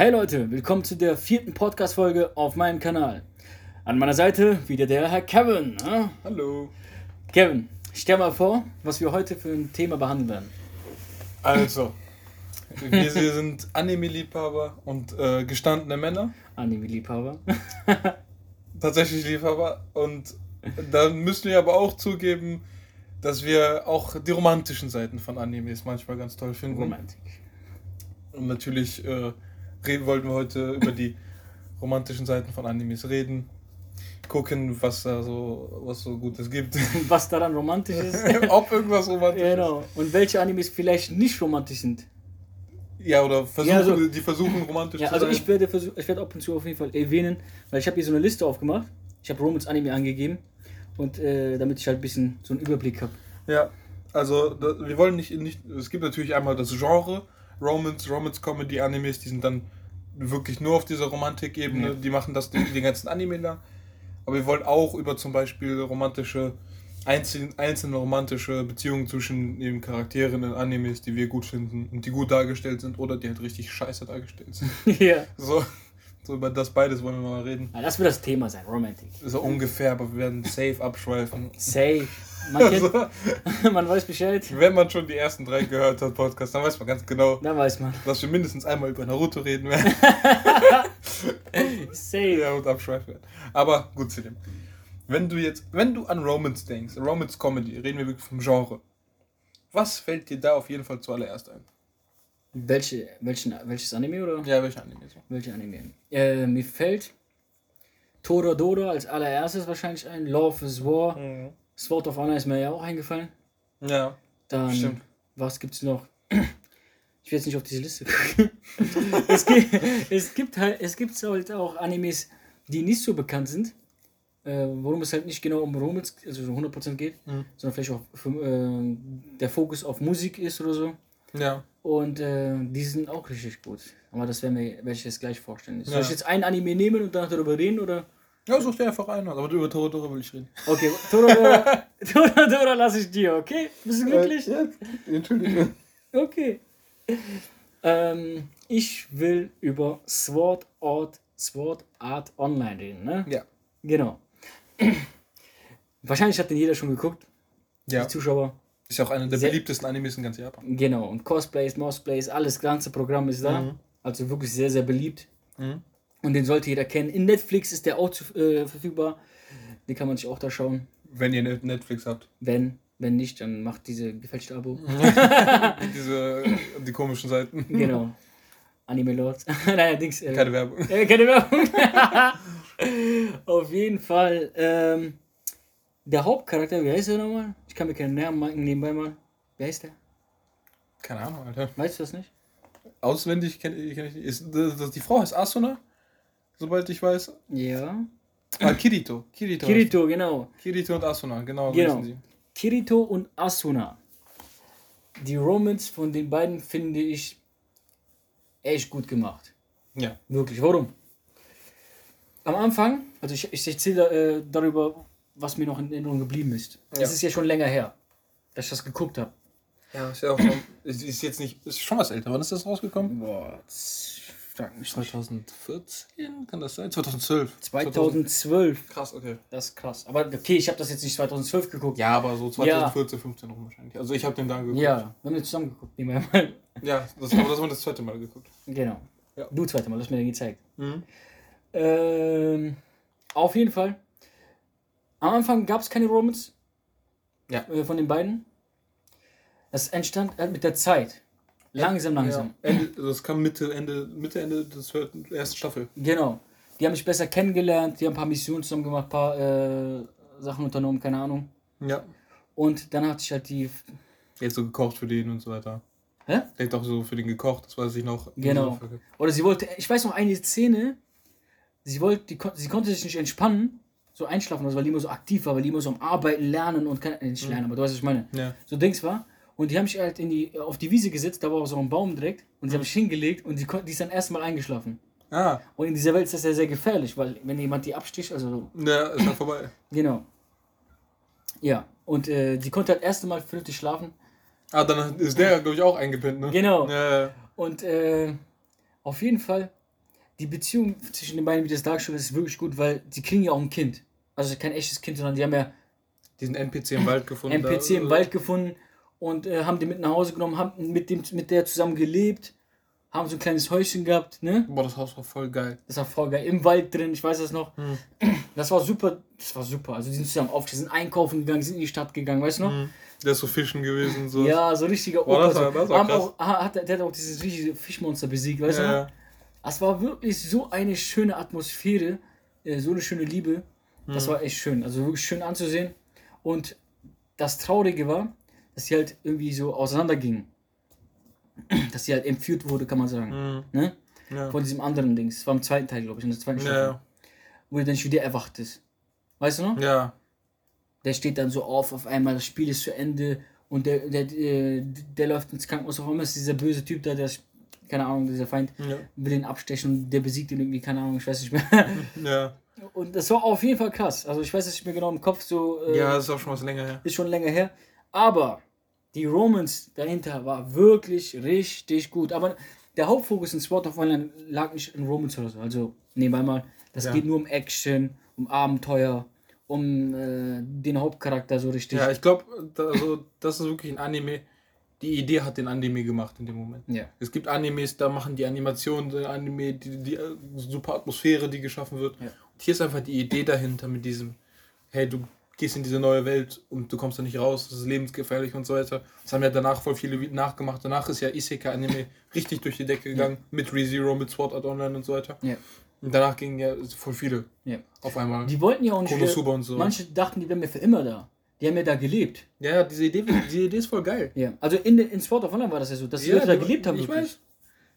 Hey Leute, willkommen zu der vierten Podcast-Folge auf meinem Kanal. An meiner Seite wieder der Herr Kevin. ne? Hallo. Kevin, stell mal vor, was wir heute für ein Thema behandeln werden. Also, wir, sind Anime-Liebhaber und äh, gestandene Männer. Anime-Liebhaber. Tatsächlich Liebhaber. Und dann müssen wir aber auch zugeben, dass wir auch die romantischen Seiten von Animes manchmal ganz toll finden. Romantik. Und natürlich äh, reden, wollten wir heute über die romantischen Seiten von Animes reden. Gucken, was da so, was so Gutes gibt. Was daran romantisch ist. Ob irgendwas romantisch genau. Und welche Animes vielleicht nicht romantisch sind. ist. Ja, oder versuchen, Ja, also- die versuchen romantisch Ja, zu also sein. ich werde, versuch, ich werde ab und zu auf jeden Fall erwähnen, weil ich habe hier so eine Liste aufgemacht. Ich habe Romans Anime angegeben und äh, damit ich halt ein bisschen so einen Überblick habe. Ja, also da, wir wollen nicht, nicht. Es gibt natürlich einmal das Genre Romance, Romance Comedy Animes, die sind dann wirklich nur auf dieser Romantik-Ebene, Ja. die machen das die, die ganzen Anime da. Aber wir wollen auch über zum Beispiel romantische, einzelne, einzelne romantische Beziehungen zwischen den Charakteren in Animes, die wir gut finden und die gut dargestellt sind oder die halt richtig scheiße dargestellt sind. ja. So, so über das beides wollen wir mal reden. Ja, Das wird das Thema sein, Romantik. So ungefähr, aber wir werden safe abschweifen. Safe. Man, kennt, Also, man weiß Bescheid. wenn man schon die ersten drei gehört hat, Podcast, dann weiß man ganz genau, Da weiß man. dass wir mindestens einmal über Naruto reden werden. Safe. ja, und abschweifen werden. Aber gut zu dem. Wenn du jetzt, wenn du an Romance denkst, Romance Comedy, reden wir wirklich vom Genre. Was fällt dir da auf jeden Fall zuallererst ein? Welche, welchen, welches Anime oder? Ja, welche Anime so? Welche Anime? Äh, mir fällt Toradora als allererstes wahrscheinlich ein. Love is War. Sword of Honor ist mir ja auch eingefallen. Ja, Dann, Stimmt. was gibt's noch? Ich will jetzt nicht auf diese Liste gucken. es, gibt, es gibt halt, es gibt halt auch Animes, die nicht so bekannt sind, äh, worum es halt nicht genau um Romance, also so 100% geht, Mhm. sondern vielleicht auch für, äh, der Fokus auf Musik ist oder so. ja. Und äh, die sind auch richtig gut. Aber das werden wir, werde ich jetzt gleich vorstellen. Soll Ja. ich jetzt ein Anime nehmen und danach darüber reden oder? Ja, such dir einfach einen. aus. Aber über Toradora will ich reden. Okay, Toradora, Toradora lasse ich dir, okay? Bist du glücklich? Äh, ja, Entschuldigung. Okay. Ähm, ich will über Sword Art, Sword Art Online reden, ne? Ja. Genau. Wahrscheinlich hat den jeder schon geguckt, Ja. die Zuschauer. Ist ja auch einer der Sehr- beliebtesten Animes in ganz Japan. Genau. Und Cosplays, Mosplays, alles ganze Programm ist da. Mhm. Also wirklich sehr, sehr beliebt. Mhm. Und den sollte jeder kennen. In Netflix ist der auch zu, äh, verfügbar. Den kann man sich auch da schauen. Wenn ihr Netflix habt. Wenn, wenn nicht, dann macht diese gefälschte Abo. Diese, die komischen Seiten. genau. Anime Lords. Nein, Dings. Äh, Keine Werbung. Äh, keine Werbung. Auf jeden Fall. Ähm, der Hauptcharakter, wie heißt der nochmal? Ich kann mir keinen Namen merken nebenbei mal. Wer heißt der? Keine Ahnung, Alter. Weißt du das nicht? Auswendig kenne kenn ich nicht. Ist, das, das, die Frau heißt Asuna, soweit ich weiß. Ja. Ah, Kirito. Kirito. Kirito, genau. Kirito und Asuna, genau, Genau. Kirito und Asuna. Die Romance von den beiden finde ich echt gut gemacht. Ja. Wirklich. Warum? Am Anfang, also ich, ich erzähle äh, darüber, was mir noch in Erinnerung geblieben ist. Ja. Es ist ja schon länger her, dass ich das geguckt habe. Ja, ist ja auch ist jetzt nicht, ist schon was älter. Wann ist das rausgekommen? Boah, frag mich nicht. 2014 kann das sein? 2012. 2012. Krass, okay. Das ist krass. Aber okay, ich habe das jetzt nicht 2012 geguckt. Ja, aber so 2014, 15 rum wahrscheinlich. Also ich habe den dann geguckt. Ja, wir haben den zusammen geguckt. nehmen wir mal. Ja, das, aber das haben wir das zweite Mal geguckt. Genau. Ja. Du zweite Mal, du hast mir den gezeigt. Mhm. Ähm, auf jeden Fall. Am Anfang gab es keine Romance Ja. äh, von den beiden. Das entstand halt mit der Zeit. Langsam, langsam. Ja, Ende, also das kam Mitte, Ende, Mitte, Ende zweiten- ersten Staffel. Genau. Die haben sich besser kennengelernt, die haben ein paar Missionen zusammen gemacht, ein paar äh, Sachen unternommen, keine Ahnung. Ja. Und dann hat sich halt die. Jetzt so gekocht für den und so weiter. Hä? Der hat auch so für den gekocht, das weiß ich noch. Genau. Oder sie wollte. Ich weiß noch eine Szene. Sie wollte, die, sie konnte sich nicht entspannen, so einschlafen, oder so, weil die immer so aktiv war, weil die immer so am Arbeiten, Lernen und kann, nicht lernen, aber du weißt, was ich meine. Ja. So Dings war. Und die haben sich halt in die, auf die Wiese gesetzt, da war auch so ein Baum direkt. Und sie haben sich hingelegt und die, die ist dann erstmal eingeschlafen. Ah, Und in dieser Welt ist das ja sehr gefährlich, weil wenn jemand die absticht, also ja, ist dann vorbei. genau. Ja, und äh, die konnte halt erst Mal vernünftig schlafen. Ah, dann ist der, glaube ich, auch eingepennt, ne? Genau. Ja, ja. Und äh, auf jeden Fall die Beziehung zwischen den beiden, wie das dargestellt wird, ist wirklich gut, weil sie kriegen ja auch ein Kind. Also kein echtes Kind, sondern die haben ja Diesen NPC im Wald gefunden. NPC im Wald gefunden und äh, haben den mit nach Hause genommen, haben mit, dem, mit der zusammen gelebt, haben so ein kleines Häuschen gehabt, ne? Boah, das Haus war voll geil. Das war voll geil. Im Wald drin, ich weiß das noch. Hm. Das war super, das war super. Also die sind zusammen aufgestanden, sind einkaufen gegangen, sind in die Stadt gegangen, weißt du noch? Mhm. Der ist so fischen gewesen. So. Ja, so richtiger Boah, das Opa. war- das war krass. auch, ha- hat, der hat auch dieses riesige Fischmonster besiegt, weißt du ja, noch? ja. Es war wirklich so eine schöne Atmosphäre, äh, so eine schöne Liebe. Das Mhm. war echt schön. Also wirklich schön anzusehen. Und das Traurige war, dass sie halt irgendwie so auseinandergingen. Dass sie halt entführt wurde, kann man sagen. Mhm. Ne? Ja. Von diesem anderen Dings. Das war im zweiten Teil, glaube ich, in der zweiten Staffel. Ja, Wo er dann schon wieder erwacht ist. Weißt du noch? ja. Der steht dann so auf, auf einmal, das Spiel ist zu Ende und der, der, der, der läuft ins Krankenhaus. Auf einmal ist dieser böse Typ da, der, keine Ahnung, dieser Feind, Ja. will ihn abstechen und der besiegt ihn irgendwie, keine Ahnung, ich weiß nicht mehr. Ja. Und das war auf jeden Fall krass. Also ich weiß es nicht mehr genau im Kopf, so äh, ja, das ist auch schon was länger her. ist schon länger her. Aber die Romans dahinter war wirklich richtig gut. Aber der Hauptfokus in Sword of Online lag nicht in Romans oder so. Also nebenbei mal, das Ja. geht nur um Action, um Abenteuer, um äh, den Hauptcharakter so richtig. Ja, ich glaube, also, das ist wirklich ein Anime. Die Idee hat den Anime gemacht in dem Moment. ja. Es gibt Animes, da machen die Animationen, der Anime, die, die äh, super Atmosphäre, die geschaffen wird. Ja. Und hier ist einfach die Idee dahinter mit diesem, hey, du gehst in diese neue Welt und du kommst da nicht raus, das ist lebensgefährlich und so weiter. Das haben ja danach voll viele nachgemacht. Danach ist ja Isekai-Anime richtig durch die Decke gegangen, mit ReZero, mit Sword Art Online und so weiter. Ja. Und danach gingen ja voll viele Ja. auf einmal. Die wollten ja auch nicht. Konosuba und so. manche dachten, die wären mir für immer da. Die haben ja da gelebt. Ja, ja, diese Idee, diese Idee ist voll geil. Ja. Also in, in Sword of Online war das ja so, dass die Ja, Leute da gelebt haben. ich wirklich. weiß.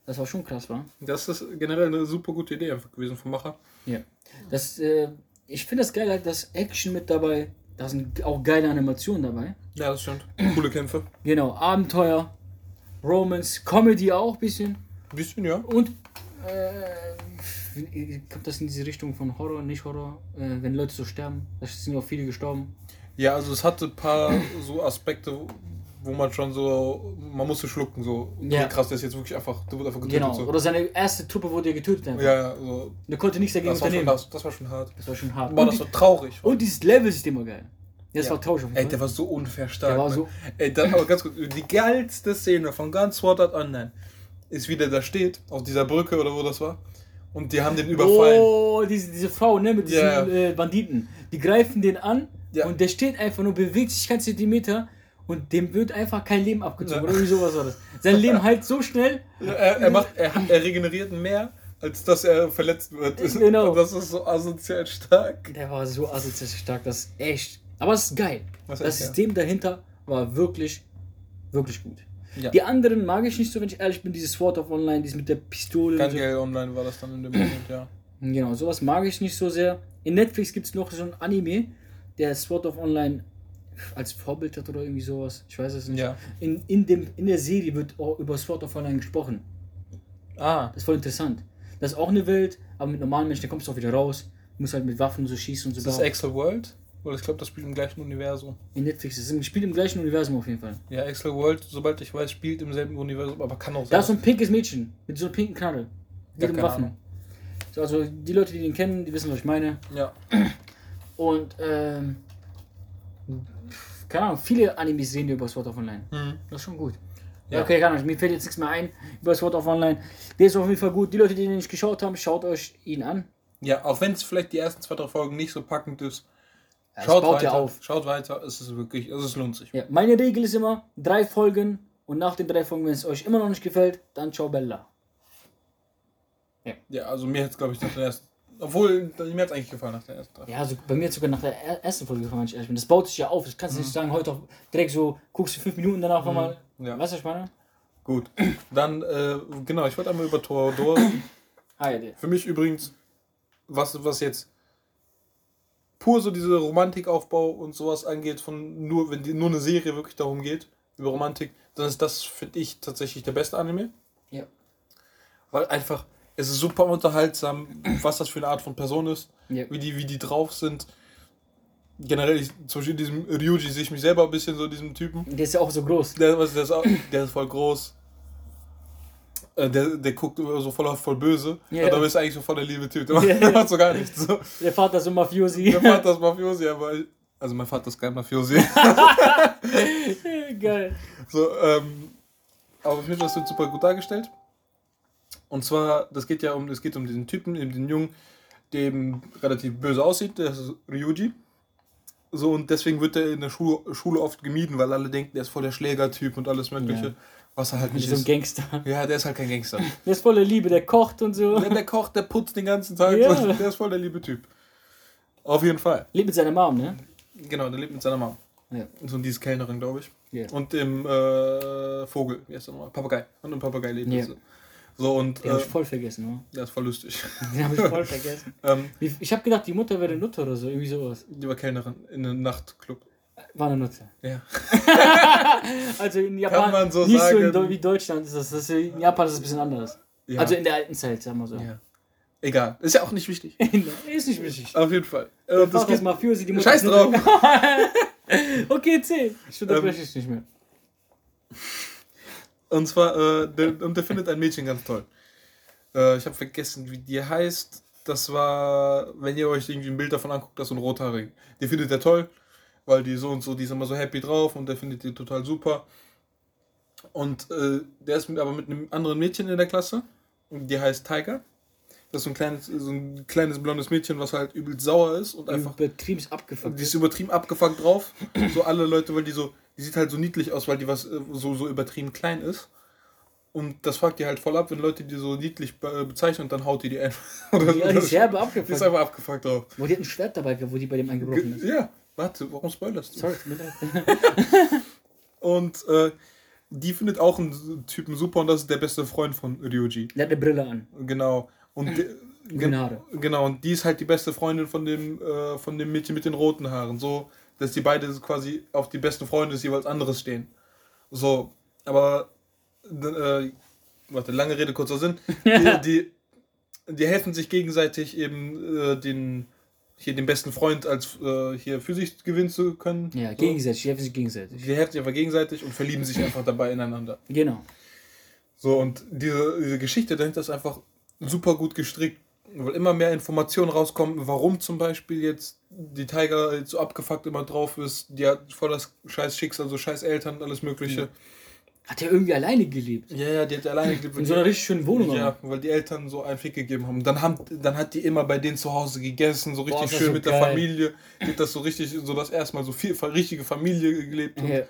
Das war schon krass, war. Das ist generell eine super gute Idee einfach gewesen vom Macher. Ja. Das, äh, ich finde das geil, halt, dass Action mit dabei, da sind auch geile Animationen dabei. Ja, das stimmt. Coole Kämpfe. Genau, Abenteuer, Romance, Comedy auch ein bisschen. Ein bisschen, ja. Und äh, kommt das in diese Richtung von Horror, nicht Horror, äh, wenn Leute so sterben? Da sind auch viele gestorben. Ja, also es hatte ein paar so Aspekte, wo man schon so, man musste schlucken, so, Ja. krass, der ist jetzt wirklich einfach, der wird einfach getötet. Genau. So. Oder seine erste Truppe wurde ja getötet. Einfach. Ja, ja, so. Der konnte nichts dagegen Das war, schon, unternehmen. das, das war schon hart. Das war schon hart. Boah, das war traurig. und dieses Level-System war geil. Das Ja. war Tausch. Ey, der war so unfair stark. Der war so- Ey, dann aber ganz kurz, die geilste Szene von ganz Sword Art Online ist, wie der da steht, auf dieser Brücke oder wo das war. Und die haben den überfallen. Oh, diese, diese Frau, ne, mit diesen Ja. äh, Banditen. Die greifen den an Ja. und der steht einfach nur, bewegt sich kein Zentimeter und dem wird einfach kein Leben abgezogen. Ja. Oder irgendwie sowas war das. Sein Leben halt so schnell. Er, er, macht, er, er regeneriert mehr, als dass er verletzt wird. Genau. Und das ist so asozial stark. Der war so asozial stark, das ist echt. Aber es ist geil. Das Das, ist ja. System dahinter war wirklich, wirklich gut. Ja. Die anderen mag ich nicht so, wenn ich ehrlich bin. Dieses Sword of Online, dieses mit der Pistole. Ganz so. geil online war das dann in dem Moment, ja. Genau, sowas mag ich nicht so sehr. In Netflix gibt es noch so ein Anime, der Sword of Online als Vorbild hat oder irgendwie sowas. Ich weiß es nicht. Ja. In, in, dem, in der Serie wird auch über Sword of Online gesprochen. Ah, Das ist voll interessant. Das ist auch eine Welt, aber mit normalen Menschen, da kommst du auch wieder raus. Du musst halt mit Waffen so schießen und so. ist das bauen. Excel World? Weil ich glaube, das spielt im gleichen Universum. in Netflix. Das im- spielt im gleichen Universum auf jeden Fall. Ja, Excel World, sobald ich weiß, spielt im selben Universum, aber kann auch Da ist so ein pinkes Mädchen mit so einer pinken Knarre. Geht Ja, Waffen. So, also die Leute, die den kennen, die wissen, was ich meine. Ja. Und ähm, keine Ahnung, viele Animes sehen wir über Sword of Online. Mhm. Das ist schon gut. Ja. Ja. okay, keine Ahnung, mir fällt jetzt nichts mehr ein über Sword of Online. Der ist auf jeden Fall gut. Die Leute, die den nicht geschaut haben, schaut euch ihn an. Ja, auch wenn es vielleicht die ersten zwei, drei Folgen nicht so packend ist, Ja, schaut weiter. ja auf. Schaut weiter, es ist wirklich, es lohnt sich. Ja, meine Regel ist immer drei Folgen und nach den drei Folgen, wenn es euch immer noch nicht gefällt, dann ciao Bella. Ja, also mir hat es, glaube ich, nach der ersten, obwohl, mir hat es eigentlich gefallen nach der ersten. drei. Ja, also bei mir hat sogar nach der er- ersten Folge gefallen, wenn ich ehrlich bin. Das baut sich ja auf. Das kannst du nicht sagen, heute auf, direkt so, guckst du fünf Minuten danach nochmal. Ja. Weißt du, ich meine? Gut, dann, äh, genau, ich wollte einmal über Torador. Ah. Für mich übrigens, was, was jetzt pur so diese Romantikaufbau und sowas angeht, von nur, wenn die, nur eine Serie wirklich darum geht, über Romantik, dann ist das, finde ich, tatsächlich der beste Anime. Ja. Weil einfach, es ist super unterhaltsam, was das für eine Art von Person ist, Ja. wie die, wie die drauf sind. Generell, ich, zum Beispiel diesem Ryuji sehe ich mich selber ein bisschen so, diesem Typen. Der ist ja auch so groß. Der, was- der, ist, auch, der ist voll groß. Äh, der, der guckt so voll, voll böse. Ja. Ja. Aber ist eigentlich so voll der liebe Typ. Der, Ja, macht, so gar nichts. So. Der Vater ist so Mafiosi. Der Vater ist Mafiosi, aber. ich- Also mein Vater ist kein Mafiosi. Geil. so, ähm, aber auf jeden Fall, das wird super gut dargestellt. Und zwar, das geht ja um, es geht um diesen Typen, eben den Jungen, dem relativ böse aussieht, der ist Ryuji. So, und deswegen wird er in der Schule, Schule oft gemieden, weil alle denken, der ist voll der Schlägertyp und alles Mögliche. Ja. Was er halt nicht So ein ist. Gangster. Ja, der ist halt kein Gangster. Der ist voller Liebe, der kocht und so. der, der kocht, der putzt den ganzen Tag. Ja. Der ist voll der liebe Typ. Auf jeden Fall. Lebt mit seiner Mom, ne? Genau, der lebt mit seiner Mom. Ja. So und die ist Kellnerin, glaube ich. Ja. Und dem äh, Vogel, wie heißt der nochmal? Papagei. Und dem Papagei lebt Ja. sie. So und Den äh, ich voll vergessen, ne? der ist voll lustig. Den hab ich voll vergessen. ähm, Ich hab gedacht, die Mutter wäre Nutte oder so, irgendwie sowas. die war Kellnerin in einem Nachtclub. War eine Nutte. Ja. Also in Japan, man so nicht so in sagen. Deu- wie Deutschland ist das. das ist, in Japan ist es ein bisschen anders. ja. Also in der alten Zeit, sagen wir so. ja. Egal. Ist ja auch nicht wichtig. ist nicht wichtig. Auf jeden Fall. Äh, Das geht, Mafiosi, die Mutter Scheiß drauf. Okay, zähl. Ich unterbreche Ähm, dich nicht mehr. Und zwar, äh, der, und der findet ein Mädchen ganz toll. Äh, ich habe vergessen, wie die heißt. Das war, wenn ihr euch irgendwie ein Bild davon anguckt, das ist so ein rothaarig. Die findet er toll, weil die so und so, die ist immer so happy drauf und der findet die total super. Und äh, der ist mit, aber mit einem anderen Mädchen in der Klasse. Und Die heißt Tiger. Das ist so ein kleines, so ein kleines blondes Mädchen, was halt übel sauer ist und einfach Übertrieben abgefuckt. die ist übertrieben abgefuckt drauf. So alle Leute, weil die so, die sieht halt so niedlich aus, weil die was äh, so, so übertrieben klein ist. Und das fuckt die halt voll ab, wenn Leute die so niedlich be bezeichnen und dann haut die die einfach. Oder Ja, die ist herbe die ist abgefuckt. einfach abgefuckt drauf. Wo die hat ein Schwert dabei wo die bei dem eingebrochen ist. Ja, warte, warum spoilerst du? Sorry, tut mir leid. Und äh, die findet auch einen Typen super und das ist der beste Freund von Ryuji. Der hat eine Brille an. Genau. Und de- Haare. Genau, und die ist halt die beste Freundin von dem, äh, von dem Mädchen mit den roten Haaren. So, dass die beide quasi auf die besten Freunde des jeweils anderes stehen. So, aber, äh, warte, lange Rede, kurzer Sinn. Die, die, die helfen sich gegenseitig eben äh, den, hier den besten Freund als äh, hier für sich gewinnen zu können. Ja, so. gegenseitig, die helfen sich gegenseitig. Die helfen sich einfach gegenseitig und verlieben sich einfach dabei ineinander. Genau. So, und diese, diese Geschichte dahinter ist einfach super gut gestrickt, weil immer mehr Informationen rauskommen, warum zum Beispiel jetzt die Tiger jetzt so abgefuckt immer drauf ist, die hat voll das scheiß Schicksal, so scheiß Eltern und alles mögliche. Hat er irgendwie alleine gelebt. Ja, ja, die hat alleine gelebt. In so einer richtig schönen Wohnung. ja, weil die Eltern so einen Fick gegeben haben. Dann, haben. dann hat die immer bei denen zu Hause gegessen, so richtig Boah, schön so mit der geil. Familie. Die hat das so richtig, so das erstmal so viel, richtige Familie gelebt. Und, Ja.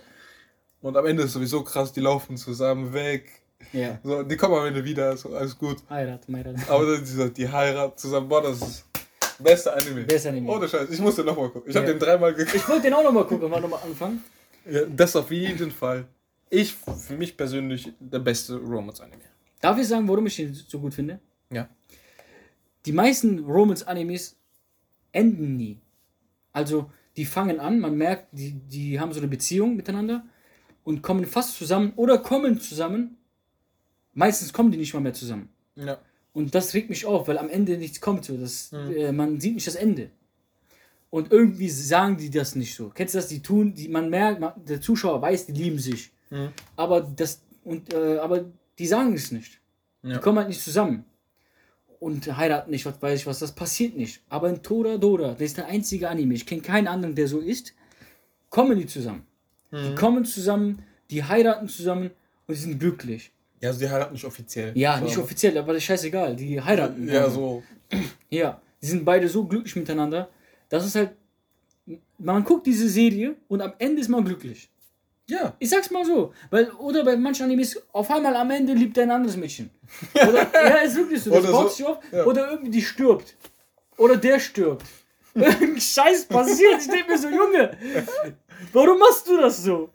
und am Ende ist sowieso krass, die laufen zusammen weg. Ja. So, die kommen am Ende wieder, so, alles gut. Heirat, Heirat. Aber dann dieser, die Heirat zusammen, boah, das ist beste Anime. Beste Anime. Ohne Scheiß, ich musste nochmal gucken. Ich habe Ja. den dreimal geguckt. Ich wollte den auch nochmal gucken, mal nochmal anfangen. Ja, das auf jeden Fall. Ich, für mich persönlich, der beste Romance-Anime. Darf ich sagen, warum ich den so gut finde? Ja. Die meisten Romance-Animes enden nie. Also, die fangen an, man merkt, die, die haben so eine Beziehung miteinander und kommen fast zusammen oder kommen zusammen. Meistens kommen die nicht mal mehr zusammen. Ja. Und das regt mich auf, weil am Ende nichts kommt. So. Das, Mhm. äh, man sieht nicht das Ende. Und irgendwie sagen die das nicht so. Kennst du das? Die tun, die, man merkt, man, der Zuschauer weiß, die lieben sich. Mhm. Aber das, und, äh, aber die sagen es nicht. Ja. Die kommen halt nicht zusammen. Und heiraten nicht, was weiß ich was, das passiert nicht. Aber in Toradora, das ist der einzige Anime, ich kenne keinen anderen, der so ist, kommen die zusammen. Mhm. Die kommen zusammen, die heiraten zusammen und die sind glücklich. Ja, also die heiraten nicht offiziell. Ja, so, nicht offiziell, aber das ist scheißegal. Die heiraten. Ja, so. Ja, die sind beide so glücklich miteinander. Das ist halt. Man guckt diese Serie und am Ende ist man glücklich. Ja. Ich sag's mal so. Weil, oder bei manchen Animes, auf einmal am Ende liebt er ein anderes Mädchen. Oder, ja, ist wirklich so. Das Oder so, sich auf. ja. Oder irgendwie die stirbt. Oder der stirbt. Scheiß passiert. Ich denke mir so, Junge, warum machst du das so?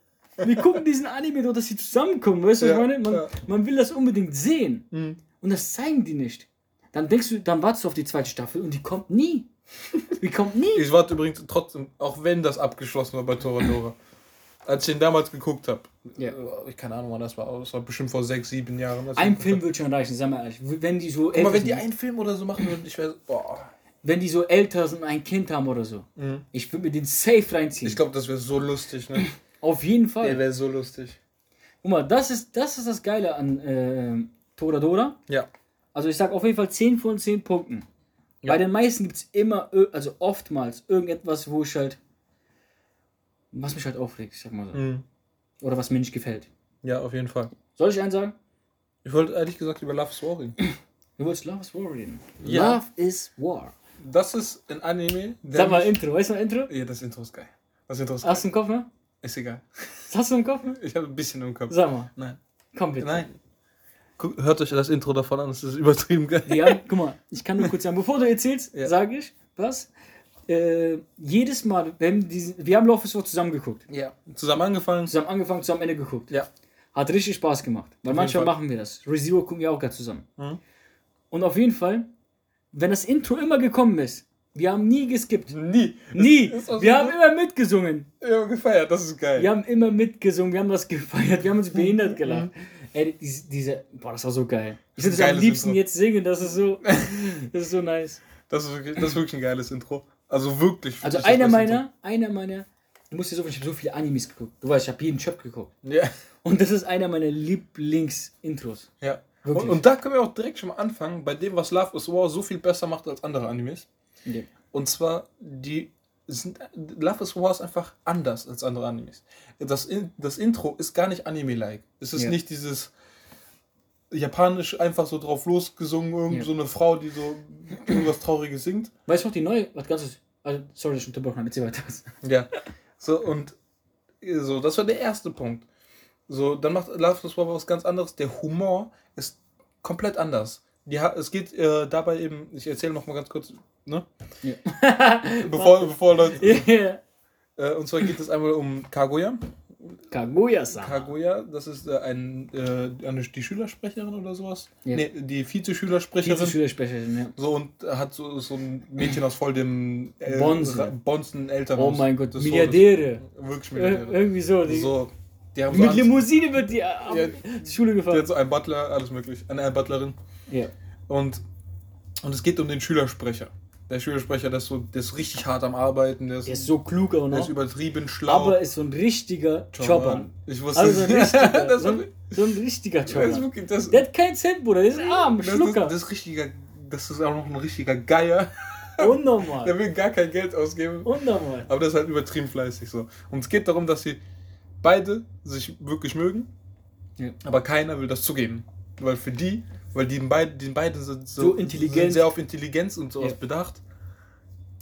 Wir gucken diesen Anime doch, dass sie zusammenkommen. Weißt du, was Ja, ich meine? Man, ja. man will das unbedingt sehen. Mhm. Und das zeigen die nicht. Dann denkst du, dann wartest du auf die zweite Staffel und die kommt nie. Die kommt nie. Ich warte übrigens trotzdem, auch wenn das abgeschlossen war bei Toradora. Als ich den damals geguckt habe. Ja. Ich keine Ahnung, wann das war. Das war bestimmt vor sechs, sieben Jahren. Ein Film wird schon reichen, sag mal ehrlich. Wenn die so Guck mal, wenn die einen Film oder so machen würden, ich wäre. Boah. wenn die so älter sind und ein Kind haben oder so, Mhm. ich würde mir den safe reinziehen. Ich glaube, das wäre so lustig, ne? Auf jeden Der Fall. wäre so lustig. Guck mal, das ist, das ist das Geile an, äh, Toradora. Ja. Also ich sag auf jeden Fall 10 von 10 Punkten. Ja. Bei den meisten gibt es immer, also oftmals, irgendetwas, wo ich halt, was mich halt aufregt, ich sag mal so. Mhm. Oder was mir nicht gefällt. Ja, auf jeden Fall. Soll ich einen sagen? Ich wollte ehrlich gesagt über Love is War reden. Du wolltest Love is War reden. Ja. Love is War. Das ist ein Anime. der Sag mal Intro, weißt du mal Intro? Ja, das Intro ist geil. Das Intro ist geil. Hast du einen Kopf, ne? Ist egal. Hast du einen Kopf? Ich habe ein bisschen im Kopf. Sag mal, Nein. komm bitte. Nein. Guck, hört euch das Intro davon an, es ist übertrieben geil. Wir haben, guck mal, ich kann nur kurz sagen, bevor du erzählst, Ja. sage ich, was? Äh, jedes Mal, wenn diesen, wir haben Love is War zusammen geguckt. Ja. Zusammen angefangen. Zusammen angefangen, zusammen Ende geguckt. Ja. Hat richtig Spaß gemacht. Weil Auf manchmal machen wir das. ReZero gucken wir auch gerade zusammen. Mhm. Und auf jeden Fall, wenn das Intro immer gekommen ist, wir haben nie geskippt. Nie. Nie. auch Wir haben immer mitgesungen. Ja, gefeiert, das ist geil. Wir haben immer mitgesungen, wir haben das gefeiert, wir haben uns Mhm. behindert gelacht. Ey, diese, diese, boah, das war so geil. Ich würde es am liebsten Intro. jetzt singen, das ist so, das ist so nice. Das ist, wirklich, das ist wirklich ein geiles Intro. Also wirklich. Also einer meiner, einer meiner, du musst dir so, ich habe so viele Animes geguckt. Du weißt, ich habe jeden Chöp geguckt. Intro. Ja. Und das ist einer meiner Lieblings-Intros. ja. Und, und da können wir auch direkt schon mal anfangen, bei dem, was Love is War so viel besser macht als andere Animes. Ja. Und zwar, die sind, Love is War ist einfach anders als andere Animes. Das, das Intro ist gar nicht Anime-like. Es ist Ja. nicht dieses japanisch einfach so drauf losgesungen, irgend Ja. so eine Frau, die so irgendwas Trauriges singt. Weißt du noch die neue, was ganzes, also, sorry, dass ich unterbrochen habe, erzähl weiter. Ja. So, und so, das war der erste Punkt. So, dann macht Love is War was ganz anderes. Der Humor ist komplett anders. Die, es geht äh, dabei eben, ich erzähle noch mal ganz kurz, ne? Ja. Bevor, bevor Leute. Yeah. Äh, und zwar geht es einmal um Kaguya. Kaguya-san. Kaguya, das ist äh, ein, äh, eine, die Schülersprecherin oder sowas. Ja. Nee, die Vize-Schülersprecherin. Vize-Schülersprecherin, ja. So und hat so, so ein Mädchen aus voll dem äh, Bonzen. Bonzen Oh Elternhaus. mein Gott, des Milliardäre. Todes. Wirklich Ir Milliardäre. irgendwie so. Die, So, die haben so mit Limousine wird die die Schule gefahren. hat so einen Butler, alles möglich. Eine, eine Butlerin. Ja. Und, und es geht um den Schülersprecher. Der Schülersprecher, der ist, so, der ist richtig hart am Arbeiten, der ist, Der ist so klug auch der ist noch. übertrieben schlau. Aber ist so ein richtiger Chopper. Ich wusste Also ein es. richtiger, das, so, ein, so ein richtiger das ist Chopper. wirklich, das, Der hat keinen Cent, Bruder. Der ist arm, das, das, Schlucker. das ist richtiger, das ist auch noch ein richtiger Geier. Der Unnormal. will gar kein Geld ausgeben. Unnormal. Aber das ist halt übertrieben fleißig so. Und es geht darum, dass sie beide sich wirklich mögen, Ja. aber keiner will das zugeben. Weil für die, weil die beiden, die beiden sind so, So intelligent. sind sehr auf Intelligenz und sowas Ja. bedacht.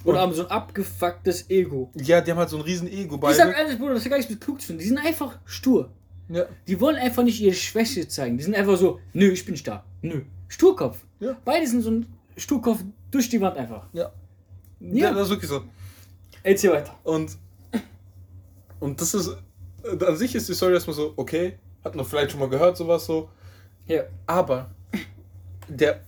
Oder haben so ein abgefucktes Ego. Ja, die haben halt so ein riesen Ego Ich sag ehrlich, Bruder, das ist gar nichts mit klug zu tun. Die sind einfach stur. Ja. Die wollen einfach nicht ihre Schwäche zeigen. Die sind einfach so, nö, ich bin stark. Nö. Sturkopf. Ja. Beide sind so ein Sturkopf durch die Wand einfach. Ja. Ja. ja, das ist wirklich so. Erzähl weiter. Und, und das ist, an sich ist die Story erstmal so, okay, hat man vielleicht schon mal gehört, sowas so. Ja. Aber der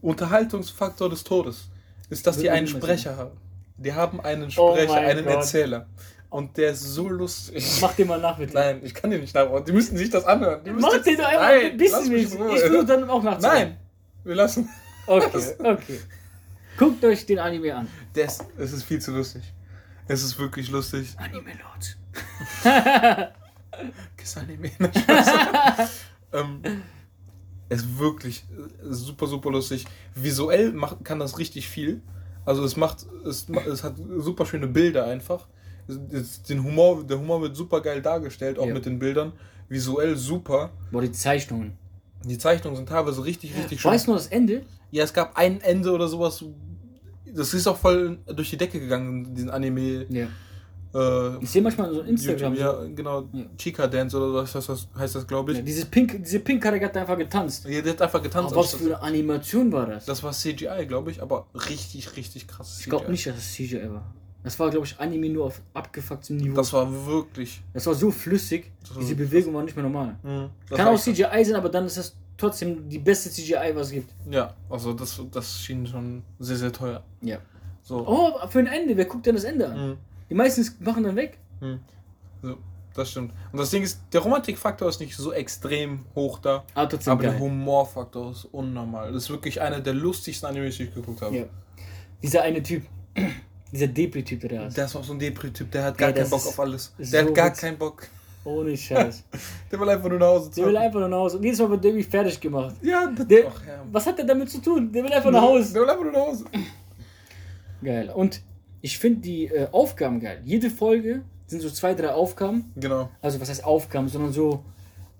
Unterhaltungsfaktor des Todes ist, dass die einen Sprecher haben. Die haben einen Oh Sprecher, mein einen Gott. Erzähler. Und der ist so lustig. Mach dir mal nach, bitte. Nein, ich kann dir nicht nachmachen. Die müssen sich das anhören. Die Mach dir doch einfach ein bisschen Ruhe. Ich versuche dann auch nachzumachen. Nein, wir lassen. Okay, okay. Guckt euch den Anime an. Ist, es ist viel zu lustig. Es ist wirklich lustig. Anime Lord. Kiss Anime. Ähm, ist wirklich super, super lustig. Visuell macht, kann das richtig viel. Also es macht, es, es hat super schöne Bilder einfach. Es, den Humor, der Humor wird super geil dargestellt, auch Ja. mit den Bildern. Visuell super. Boah, die Zeichnungen. Die Zeichnungen sind teilweise richtig, richtig schön. Weißt du noch das Ende? Ja, es gab ein Ende oder sowas. Das ist auch voll durch die Decke gegangen, diesen Anime. Ja. Äh, Ich sehe manchmal so Instagram. YouTube, so, ja, genau. Ja. Chica Dance oder was heißt das, heißt das glaube ich. ja, dieses Pink, diese Pink-Karte hat einfach getanzt. Ja, der hat einfach getanzt. Aber was für eine Animation war das? Das war CGI, glaube ich, aber richtig, richtig krass. ich glaube nicht, dass es CGI war. Das war, glaube ich, Anime nur auf abgefucktem Niveau. Das war wirklich. Das war so flüssig, war diese so Bewegung war nicht mehr normal. Das Kann auch CGI sein, aber dann ist das trotzdem die beste CGI, was es gibt. krass. Ja, also das, das schien schon sehr, sehr teuer. Ja. So. Oh, für ein Ende, wer guckt denn das Ende an? Mhm. Die meisten machen dann weg. so. Das stimmt. Und das Ding ist, der Romantikfaktor ist nicht so extrem hoch da, Aber trotzdem aber der geil. Humorfaktor ist unnormal. Das ist wirklich einer der lustigsten Animes, die ich geguckt habe. Ja. Dieser eine Typ, dieser Depri-Typ, der da ist. Der ist auch so ein Depri-Typ, der hat Ja, gar keinen das Bock auf alles. so Der hat gar keinen Bock. Ohne Scheiß. Der will einfach nur nach Hause Der will einfach nur nach Hause. Und jedes Mal wird der irgendwie fertig gemacht. Ja, das, Der, ach, ja. was hat der damit zu tun? Der will einfach nach Hause. Der will einfach nur nach Hause. Geil. Und ich finde die äh, Aufgaben geil. Jede Folge sind so zwei, drei Aufgaben. Genau. Also was heißt Aufgaben, sondern so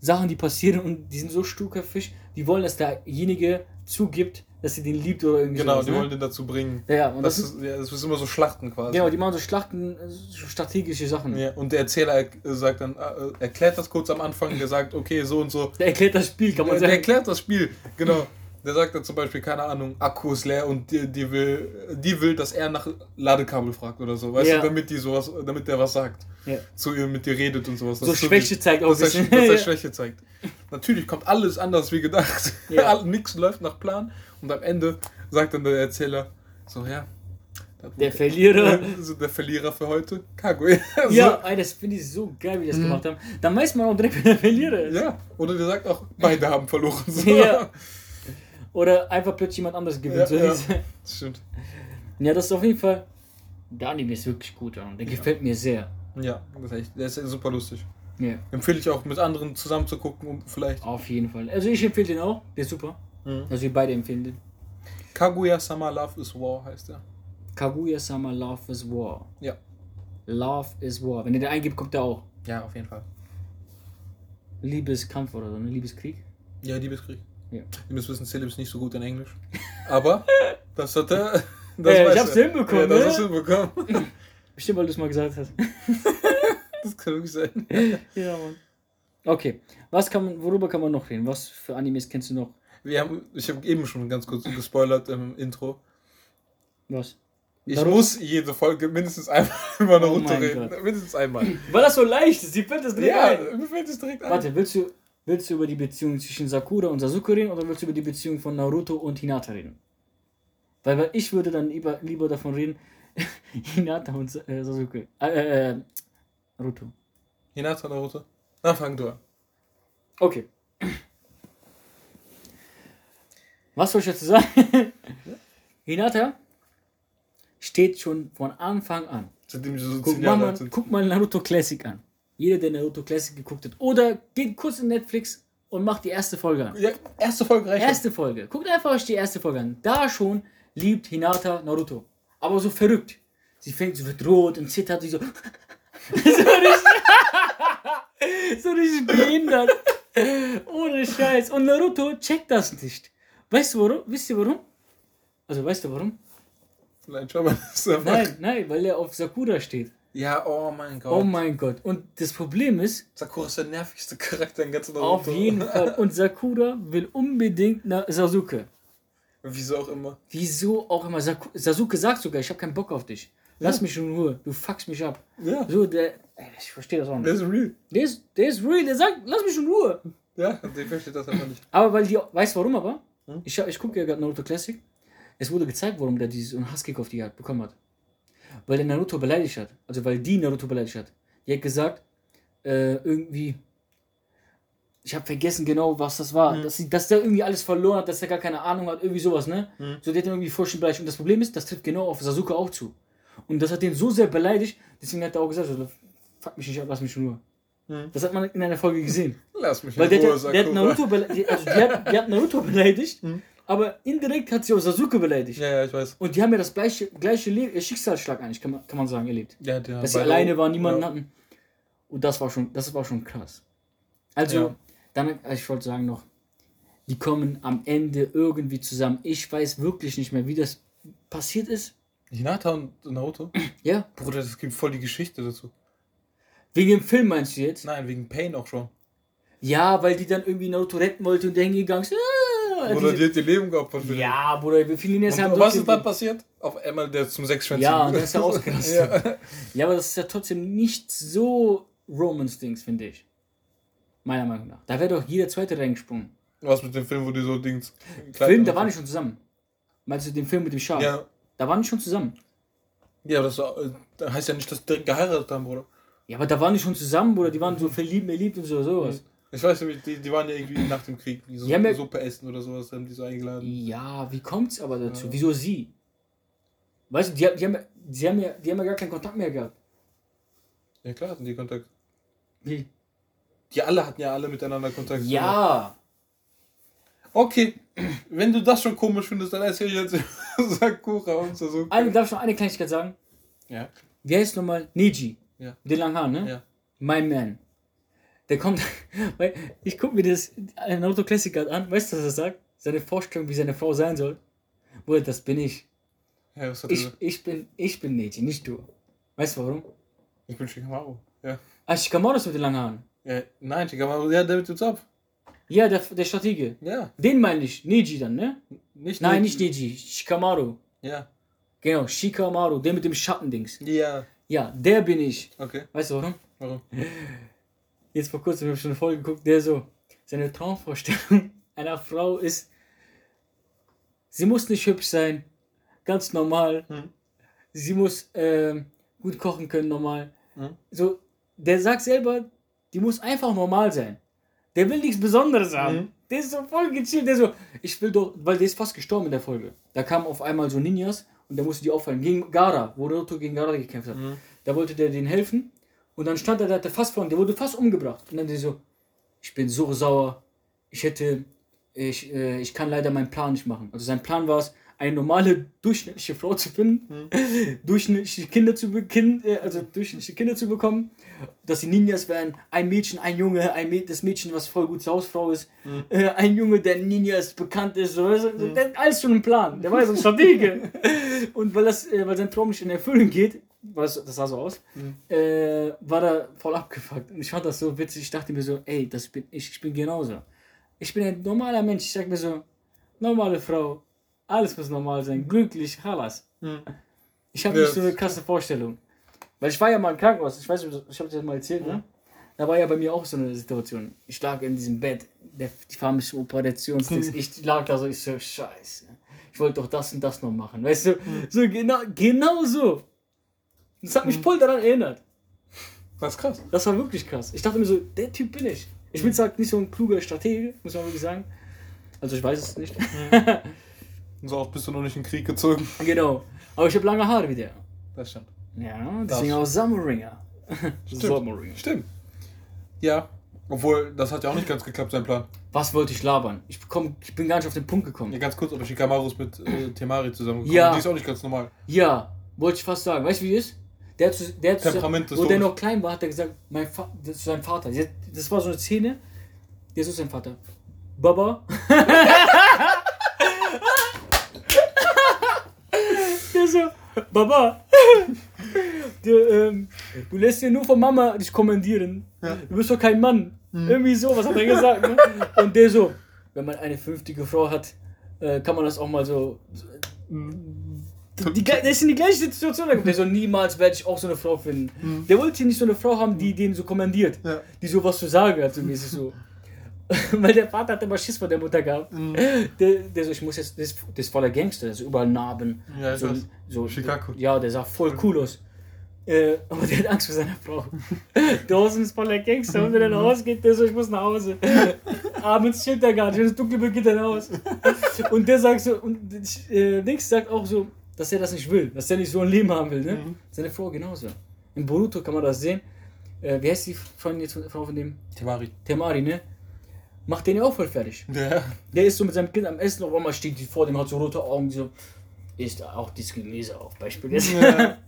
Sachen, die passieren und die sind so sturköpfig. Die wollen, dass derjenige zugibt, dass sie den liebt oder irgendwie Genau, sowas, die ne? wollen den dazu bringen. Ja, ja, und das, Das, ist, ja, das ist immer so Schlachten quasi. Genau, die machen so Schlachten, äh, so strategische Sachen. Ja, und der Erzähler er- sagt dann, äh, erklärt das kurz am Anfang, der sagt, okay, so und so. Der erklärt das Spiel, kann man Der, der sagen. erklärt das Spiel, genau. Der sagt dann zum Beispiel, keine Ahnung, Akku ist leer und die, die, will, die will, dass er nach Ladekabel fragt oder so, weißt Ja. du, damit die sowas, damit der was sagt. Ja. Zu ihr, mit dir redet und sowas. So Schwäche wichtig. zeigt auch dass er, bisschen. dass er. Schwäche zeigt. Natürlich kommt alles anders wie gedacht. Ja. Nichts läuft nach Plan und am Ende sagt dann der Erzähler, so ja. Der Verlierer. Also der Verlierer für heute, Kaguya. So. Ja, ey, das finde ich so geil, wie die das gemacht haben. Dann weiß man auch direkt, wer der Verlierer ist. Ja, oder der sagt auch, beide haben verloren. So. Ja. Oder einfach plötzlich jemand anderes gewinnt. Ja, ja. Das stimmt. ja, das ist auf jeden Fall. Der Anime ist wirklich gut, ja. Der gefällt mir sehr. Ja, das echt, der ist super lustig. Ja, Empfehle ich auch mit anderen zusammen zu gucken, um vielleicht. auf jeden Fall. Also ich empfehle den auch, der ist super. Mhm. Also wir beide empfehlen den. Kaguya Sama Love is War heißt er. Kaguya-sama Love is War. Ja. Love is War. Wenn ihr den eingibt, kommt der auch. Ja, auf jeden Fall. Liebeskampf oder so, ne? Liebeskrieg. Ja, Liebeskrieg. Ja. Ihr müsst wissen, Celeb ist nicht so gut in Englisch. Aber das hat er. Das Äh, ich hab's er. hinbekommen, Ja, das ne? hast du hinbekommen. Bestimmt, weil du es mal gesagt hast. Das kann wirklich sein. ja, Mann. Okay. Was kann man, worüber kann man noch reden? Was für Animes kennst du noch? Wir haben, ich habe eben schon ganz kurz gespoilert im Intro. Was? Ich Naruto? muss jede Folge mindestens einmal über Naruto mein reden. Gott. Mindestens einmal. Weil das so leicht ist, sie fällt das direkt ja, ein. mir fällt es direkt ein. Warte, willst du, willst du über die Beziehung zwischen Sakura und Sasuke reden oder willst du über die Beziehung von Naruto und Hinata reden? Weil, weil ich würde dann lieber, lieber davon reden, Hinata und äh, Sasuke. Äh, äh, äh, Naruto. Hinata Naruto? Na, fang du an. Okay. Was soll ich dazu sagen? Hinata steht schon von Anfang an. Seitdem ich so Guck, mal, guck mal Naruto Classic an. Jeder, der Naruto Classic geguckt hat. Oder geht kurz in Netflix und macht die erste Folge an. Ja, erste Folge reicht. Erste Folge. Guckt einfach euch die erste Folge an. Da schon liebt Hinata Naruto. Aber so verrückt. Sie fängt, sie wird rot und zittert, sie so. so richtig. so richtig behindert. Ohne Scheiß. Und Naruto checkt das nicht. Weißt du warum? Wisst ihr warum? Also weißt du warum? Nein, schau mal. Nein, nein, weil er auf Sakura steht. Ja, oh mein Gott. Oh mein Gott. Und das Problem ist, Sakura ist der nervigste Charakter im ganzen auf Naruto. jeden Fall. Und Sakura will unbedingt nach Sasuke. Wieso auch immer. Wieso auch immer. Saku- Sasuke sagt sogar, ich habe keinen Bock auf dich. Lass mich in Ruhe. Du fuckst mich ab. Ja, So, der. ey, Ich verstehe das auch der nicht. ist real. Der ist, der ist real. Der sagt, lass mich in Ruhe. Ja, der versteht das einfach nicht. Aber weil die. Weißt du warum aber? Hm? Ich, ich gucke ja gerade Naruto Classic. Es wurde gezeigt, warum der diesen Hasskick auf die hat, bekommen hat. Weil der Naruto beleidigt hat. Also weil die Naruto beleidigt hat. Die hat gesagt, äh, irgendwie. Ich habe vergessen genau, was das war. Hm. Dass, sie, dass der irgendwie alles verloren hat, dass er gar keine Ahnung hat, irgendwie sowas, ne? Hm. So, der hat irgendwie vollständig beleidigt. Und das Problem ist, das trifft genau auf Sasuke auch zu. Und das hat den so sehr beleidigt, deswegen hat er auch gesagt, fuck mich nicht ab, lass mich in Ruhe. Hm. Das hat man in einer Folge gesehen. Lass mich Weil in der, Ruhe, der, der hat. Naruto beleidigt, also die hat, die hat Naruto beleidigt, Mhm. Aber indirekt hat sie auch Sasuke beleidigt. Ja, ja, ich weiß. Und die haben ja das gleiche, gleiche Le äh, Schicksalsschlag eigentlich, kann man, kann man sagen, erlebt. Ja, der Dass sie alleine waren, niemanden ja. hatten. Und das war schon, das war schon krass. Also, Ja. dann, äh, ich wollte sagen noch, die kommen am Ende irgendwie zusammen. Ich weiß wirklich nicht mehr, wie das passiert ist. Hinata und Naruto? Ja, Bruder, das gibt voll die Geschichte dazu. wegen dem Film meinst du jetzt? Nein, wegen Pain auch schon. Ja, weil die dann irgendwie Naruto retten wollte und der hingegangen ist. Ah, Bruder, diese- die hat ihr Leben geopfert für ja, Bruder, wir fielen jetzt den. haben was ist dann passiert? Auf einmal der zum Sechsschwänzigen. Ja, und dann ist er ausgerastet. ja. Ja, aber das ist ja trotzdem nicht so Romance-Dings, finde ich. Meiner Meinung nach. Da wäre doch jeder zweite reingesprungen. Was mit dem Film, wo die so Dings. Film, da waren die schon zusammen. Meinst du den Film mit dem Schaf? Ja, Da waren die schon zusammen. ja das war, äh, das heißt ja nicht, dass die direkt geheiratet haben, Bruder. Ja, aber da waren die schon zusammen, oder die waren so verliebt, mir liebt und so, sowas. Ich weiß nicht, die, die waren ja irgendwie nach dem Krieg, so ja- Suppe essen oder sowas, haben die so eingeladen. Ja, wie kommt's aber dazu? Ja. Wieso sie? Weißt du, die, die, haben, die, haben ja, die haben ja gar keinen Kontakt mehr gehabt. Ja klar, hatten die Kontakt. Wie? Die alle hatten ja alle miteinander Kontakt. Ja. Okay, wenn du das schon komisch findest, dann erzähl ich jetzt Sakura und Sasuke. Eine, darf ich noch eine Kleinigkeit sagen? Ja. Wie heißt nochmal? Neji. Ja. Den langen Haaren, ne? Ja. My Man. Der kommt, weil ich gucke mir das äh, Naruto Classic gerade an. Weißt du, was er sagt? Seine Vorstellung, wie seine Frau sein soll. Bruder, das bin ich. Ja, was hat Ich, er? ich bin, ich bin Neji, nicht du. Weißt du warum? Ich bin Shikamaru. Ja. Ah, Shikamaru ist mit den langen Haaren. ja. Nein, Shikamaru, ja, der mit dem Zopf. Ja, der, der Stratege. Ja. Den meine ich. Neji dann, ne? Nicht Nein, nur- nicht Neji. Shikamaru. Ja. Genau, Shikamaru. Der mit dem Schattendings. Ja. Ja, der bin ich. Okay. Weißt du warum? Warum? Jetzt vor kurzem habe ich schon eine Folge geguckt, der so, seine Traumvorstellung einer Frau ist, sie muss nicht hübsch sein, ganz normal. Mhm. Sie muss ähm, gut kochen können, normal. Mhm. So, der sagt selber, die muss einfach normal sein. Der will nichts Besonderes haben. Mhm. Der ist so voll gechillt. Der so, ich will doch, weil der ist fast gestorben in der Folge. Da kamen auf einmal so Ninjas und der musste die auffallen. Gegen Gara, wo Naruto gegen Gara gekämpft hat. Mhm. Da wollte der denen helfen. Und dann stand er, der hatte fast ihm, der wurde fast umgebracht. Und dann der so, ich bin so sauer. Ich hätte, ich, äh, ich kann leider meinen Plan nicht machen. Also sein Plan war es, eine normale, durchschnittliche Frau zu finden, durchschnittliche Kinder zu kind, äh, also durchschnittliche Kinder zu bekommen, dass die Ninjas wären, ein Mädchen, ein Junge, ein Mäd das Mädchen, was voll gut zur Hausfrau ist, äh, ein Junge, der Ninjas bekannt ist, so, der hat alles schon ein Plan, der war so ein Stratege. Und weil das, äh, weil sein Traum nicht in Erfüllung geht, weil das, das sah so aus, äh, war da voll abgefuckt. Und ich fand das so witzig. Ich dachte mir so, ey, das bin ich, ich bin genauso. Ich bin ein normaler Mensch. Ich sag mir so, normale Frau, alles muss normal sein, glücklich, halas. Mhm. Ich habe Ja. nicht so eine krasse Vorstellung. Weil ich war ja mal im Krankenhaus, ich weiß nicht, ich habe dir das mal erzählt, ne? Da war ja bei mir auch so eine Situation. Ich lag in diesem Bett, der, die mich zum Operationsdings. Ich lag da so, ich so, scheiße. Ich wollte doch das und das noch machen, weißt du? So genau, genau so. Das hat mich voll daran erinnert. Das ist krass. Das war wirklich krass. Ich dachte mir so, der Typ bin ich. Ich bin zwar nicht so ein kluger Stratege, muss man wirklich sagen. Also ich weiß es nicht. So oft bist du noch nicht in den Krieg gezogen. genau. Aber ich habe lange Haare wie der. Das stimmt. Ja, deswegen auch Summeringer. Summeringer. Stimmt. Ja. Obwohl, das hat ja auch nicht ganz geklappt, sein Plan. Was wollte ich labern? Ich, komm, ich bin gar nicht auf den Punkt gekommen. Ja, ganz kurz, aber Shikamaru ist mit äh, Temari zusammengekommen. Ja. Die ist auch nicht ganz normal. Ja, wollte ich fast sagen. Weißt du, wie es ist? Der der Temperament wo der noch klein war, hat er gesagt, mein Fa das ist sein Vater. Das war so eine Szene. Der ist so sein Vater. Baba. der so, Baba. Du, ähm, du lässt dir nur von Mama dich kommandieren. Du bist doch kein Mann. Irgendwie so, was hat er gesagt? Ne? Und der so, wenn man eine fünftige Frau hat, äh, kann man das auch mal so. Die, die, der ist in die gleiche Situation gekommen. Der so, niemals werde ich auch so eine Frau finden. Der wollte nicht so eine Frau haben, die den so kommandiert. Ja. Die so was zu sagen hat, so mäßig so. Weil der Vater hat immer Schiss vor der Mutter gehabt. Der, der so, ich muss jetzt, das, das ist voller Gangster, das ist überall Narben. Ja, so, weiß. so, Chicago. Ja, der sah voll cool aus. Äh, aber der hat Angst vor seiner Frau. Draußen ist voller Gangster und wenn er nach Hause geht, der so, ich muss nach Hause. Abends chillt er gar nicht, wenn es dunkel wird, geht er nach Hause. Und der sagt so, und äh, Nix sagt auch so, dass er das nicht will, dass er nicht so ein Leben haben will. Ne? Seine Frau genauso. In Boruto kann man das sehen. Äh, wie heißt die Freundin jetzt, Frau von dem? Temari. Temari, ne? Macht den ja auch voll fertig. Ja. Der ist so mit seinem Kind am Essen, auf einmal steht die vor dem, hat so rote Augen, so, ist auch dieses Gemüse auf, Beispiel jetzt. ja.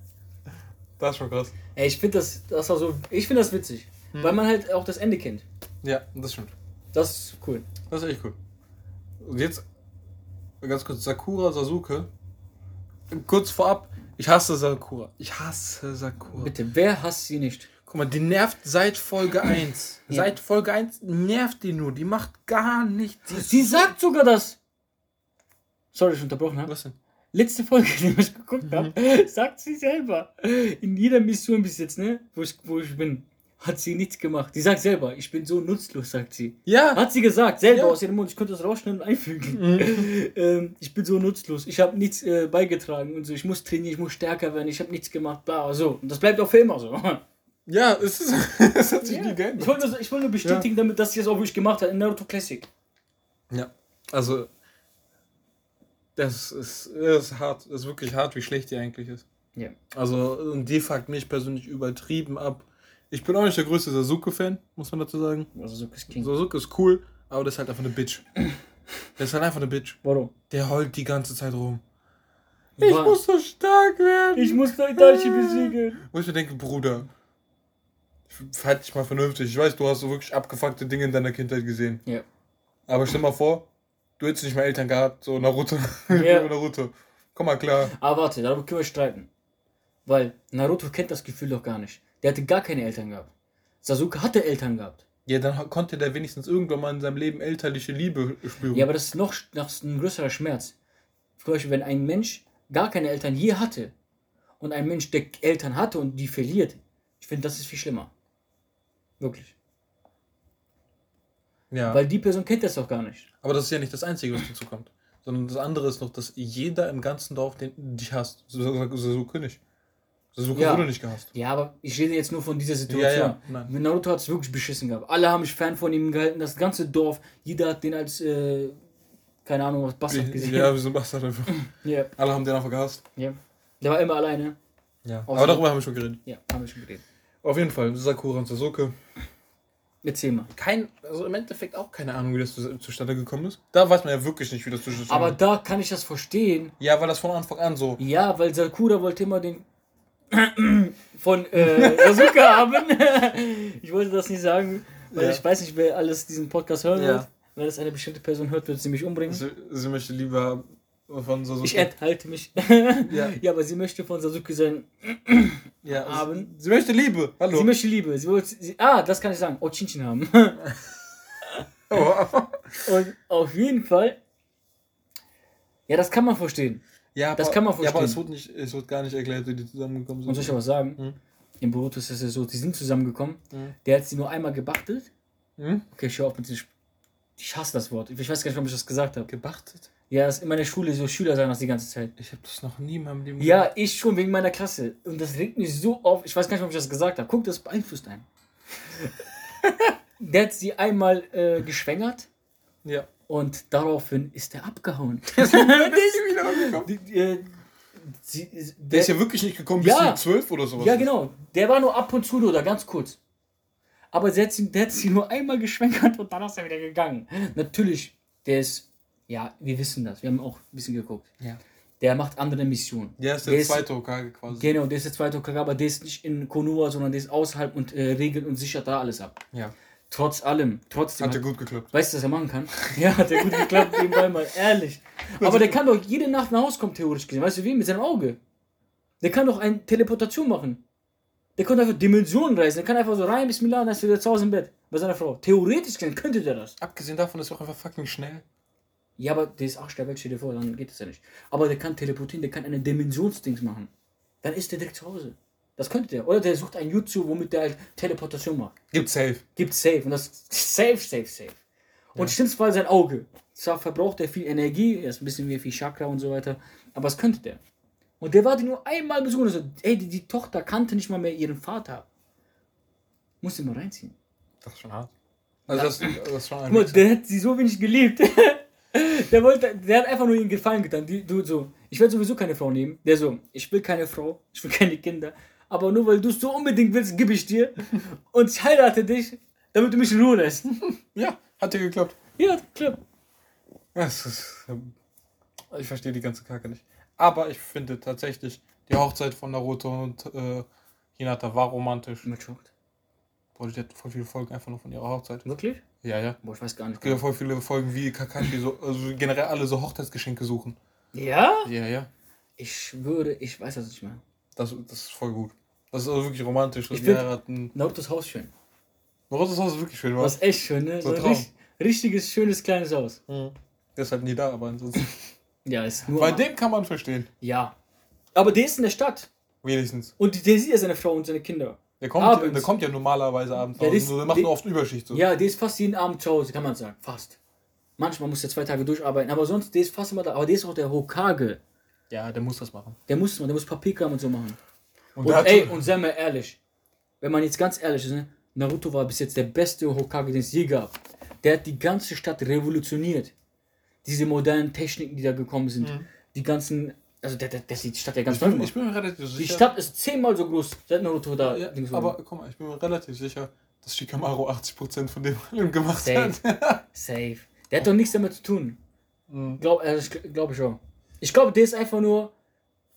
Das ist schon krass. Ey, ich finde das, das war so, ich finde das witzig, weil man halt auch das Ende kennt. Ja, das stimmt. Das ist cool. Das ist echt cool. Und jetzt ganz kurz Sakura Sasuke. Kurz vorab, ich hasse Sakura. Ich hasse Sakura. Bitte, wer hasst sie nicht? Guck mal, die nervt seit Folge 1. Ja. Seit Folge 1 nervt die nur. Die macht gar nichts. Sie sagt sogar das. Sorry, ich unterbrochen habe. Was denn? Letzte Folge, die ich geguckt habe, sagt sie selber. In jeder Mission bis jetzt, ne, wo ich, wo ich bin, hat sie nichts gemacht. Sie sagt selber, ich bin so nutzlos, sagt sie. Ja. Hat sie gesagt, selber Ja. aus ihrem Mund. Ich könnte das rausschneiden und einfügen. ähm, ich bin so nutzlos. Ich habe nichts äh, beigetragen und so. Ich muss trainieren, ich muss stärker werden. Ich habe nichts gemacht. Bla, so. Und das bleibt auch für immer so. Ja, es, ist, es hat sich nie ich geändert. wollte das- ich wollte nur bestätigen, damit, dass sie es auch wirklich gemacht hat in Naruto Classic. Ja. Also, das ist, das ist hart. Das ist wirklich hart, wie schlecht die eigentlich ist. Ja. Also, und die fuckt mich persönlich übertrieben ab. Ich bin auch nicht der größte Sasuke-Fan, muss man dazu sagen. Sasuke ist King. Sasuke ist cool, aber das ist halt einfach eine Bitch. Der ist halt einfach eine Bitch. Warum? Der heult die ganze Zeit rum. Ich Ich Wa- muss so stark werden. Ich muss dein Daichi besiegen. Wo ich mir denke, Bruder, halt dich mal vernünftig. Ich weiß, du hast so wirklich abgefuckte Dinge in deiner Kindheit gesehen. Ja. Aber stell mal vor, du hättest nicht mal Eltern gehabt, so Naruto. Ja. Naruto. Komm mal klar. Aber warte, darüber können wir streiten. Weil Naruto kennt das Gefühl doch gar nicht. Der hatte gar keine Eltern gehabt. Sasuke hatte Eltern gehabt. Ja, dann konnte der wenigstens irgendwann mal in seinem Leben elterliche Liebe spüren. Ja, aber das ist noch, noch ein größerer Schmerz. Zum Beispiel, wenn ein Mensch gar keine Eltern je hatte und ein Mensch, der Eltern hatte und die verliert, ich finde, das ist viel schlimmer. Wirklich. ja. Weil die Person kennt das doch gar nicht. aber das ist ja nicht das Einzige, was dazu kommt. Sondern das andere ist noch, dass jeder im ganzen Dorf den, dich hasst. Sas- Sasuke nicht. Sasuke Ja. wurde nicht gehasst. Ja, aber ich rede jetzt nur von dieser Ja, Situation. ja. Mit Naruto hat es wirklich beschissen gehabt. Alle haben mich Fan von ihm gehalten, das ganze Dorf. Jeder hat den als, äh, keine Ahnung, was Bastard gesehen. Ja, wie so ein Bastard einfach. ja. Alle haben den einfach gehasst. ja. Der war immer alleine. Ja. Außer- Aber darüber haben wir schon geredet. Ja, haben wir schon geredet. Auf jeden Fall, Sakura und Sasuke. Erzähl mal. Kein, also im Endeffekt auch keine Ahnung, wie das zu- zustande gekommen ist. Da weiß man ja wirklich nicht, wie das zustande Aber da kann ich das verstehen. Ja, weil das von Anfang an so. Ja, weil Sakura wollte immer den von äh, Sasuke haben. ich wollte das nicht sagen, weil Ja. ich weiß nicht, wer alles diesen Podcast hören Ja. wird. Wenn das eine bestimmte Person hört, wird sie mich umbringen. Sie, sie möchte lieber von Sasuke. Ich enthalte mich. Ja. ja, aber sie möchte von Sasuke sein. ja, haben. Sie, sie möchte Liebe. Hallo. Sie möchte Liebe. Sie wollte, sie, ah, das kann ich sagen. Ochinchin haben. Oh. Und auf jeden Fall. Ja, das kann man verstehen. Ja, Das aber- kann man Ja, aber verstehen. es wird, nicht, es wird gar nicht erklärt, wie die zusammengekommen sind. Und soll ich aber sagen, Mhm. im Boruto ist es ja so, die sind zusammengekommen. Mhm. Der hat sie nur einmal gebachtelt. Hm? Okay, schau auf mit diesem. Ich hasse das Wort. Ich weiß gar nicht, warum ich das gesagt habe. Gebachtet? Ja, das in meiner Schule so Schüler sagen das die ganze Zeit. Ich habe das noch nie in meinem Leben Ja, ich schon wegen meiner Klasse. Und das regt mich so auf. Ich weiß gar nicht, warum ich das gesagt habe. Guck, das beeinflusst einen. Der hat sie einmal äh, geschwängert Ja. Und daraufhin ist er abgehauen. Der ist wieder. Die, Der der, ist ja wirklich nicht gekommen Ja. bis zu zwölf oder sowas. ja, genau. Der war nur ab und zu oder ganz kurz. Aber sie hat sie, der hat sie nur einmal geschwängert und dann ist er wieder gegangen. Natürlich, der ist, ja, wir wissen das. Wir haben auch ein bisschen geguckt. Ja. Der macht andere Missionen. Der ist der, Der zweite Hokage quasi. Genau, der ist der zweite Hokage, aber der ist nicht in Konoha, sondern der ist außerhalb und äh, regelt und sichert da alles ab. Ja. Trotz allem, trotzdem. Hat ja gut geklappt. Weißt du, was er machen kann? Ja, hat er gut geklappt, nebenbei mal, ehrlich. Aber der kann doch jede Nacht nach Hause kommen, theoretisch gesehen. Weißt du wie? Mit seinem Auge. Der kann doch eine Teleportation machen. Der kann einfach Dimensionen reisen. Der kann einfach so rein, Bismillah, und dann ist er wieder zu Hause im Bett. Bei seiner Frau. Theoretisch gesehen könnte der das. Abgesehen davon ist er auch einfach fucking schnell. Ja, aber der ist acht der Welt, stell dir vor, dann geht das ja nicht. Aber der kann teleportieren, der kann eine Dimensionsdings machen. Dann ist der direkt zu Hause. Das könnte der. Oder der sucht ein YouTube, womit der halt Teleportation macht. Gibt safe. Gibt safe. Und das safe, safe, safe. Und schlimmsten Fall sein Auge. Zwar verbraucht er viel Energie, er ist ein bisschen wie viel Chakra und so weiter, aber es könnte der. Und der war die nur einmal besuchen. Also, ey, die, die Tochter kannte nicht mal mehr ihren Vater. Musste mal reinziehen. Das ist schon hart. Also das, das ist ein Guck mal, der hat sie so wenig geliebt. der wollte, der hat einfach nur ihren Gefallen getan. Die, du so, ich werde sowieso keine Frau nehmen. Der so, ich will keine Frau, ich will keine Kinder. Aber nur weil du es so unbedingt willst, gebe ich dir. Und ich heirate dich, damit du mich in Ruhe lässt. Ja, hat dir geklappt. ja, klar. Das ist, ähm, ich verstehe die ganze Kacke nicht. Aber ich finde tatsächlich, die Hochzeit von Naruto und äh, Hinata war romantisch. Mit Schockt. Boah, die hat voll viele Folgen einfach nur von ihrer Hochzeit. Wirklich? Ja, ja. Boah, ich weiß gar nicht. Es gibt ja voll viele Folgen, wie Kakashi so, also generell alle so Hochzeitsgeschenke suchen. Ja? Ja, ja. Ich schwöre, ich weiß das nicht mehr. Das, das ist voll gut. Das ist also wirklich romantisch. Ich die heiraten. Narutos Haus schön. Narutos Haus ist wirklich schön, Was was? echt schön, ne? So ein ein Traum. richt- richtiges, schönes, kleines Haus. Mhm. Der ist halt nie da, aber ansonsten. Ja, ist nur. Bei dem kann man verstehen. Ja. Aber der ist in der Stadt. Wenigstens. Und der sieht ja seine Frau und seine Kinder. Der kommt, Abends. der kommt ja normalerweise abends Ja, das- Nur der macht die- nur oft Überschicht. So. Ja, der ist fast jeden Abend zu Hause, kann man sagen. Fast. Manchmal muss er zwei Tage durcharbeiten, aber sonst, der ist fast immer da. Aber der ist auch der Hokage. ja, der muss das machen. Der muss man, der muss Papierkram und so machen. Und, hat ey, und sei mal ehrlich, wenn man jetzt ganz ehrlich ist, ne? Naruto war bis jetzt der beste Hokage, den es je gab. Der hat die ganze Stadt revolutioniert. Diese modernen Techniken, die da gekommen sind, Mhm. die ganzen Also der, der, der sieht die Stadt ja ganz Ich bin, neu. ich bin mir relativ Die sicher. Stadt ist zehnmal so groß, seit Naruto da. ja, aber guck mal, ich bin mir relativ sicher, dass Shikamaru 80% von dem Film gemacht Safe. hat. Safe. Der hat doch nichts damit zu tun. Mhm. Glaub, äh, ich glaube ich auch. Ich glaube, der ist einfach nur.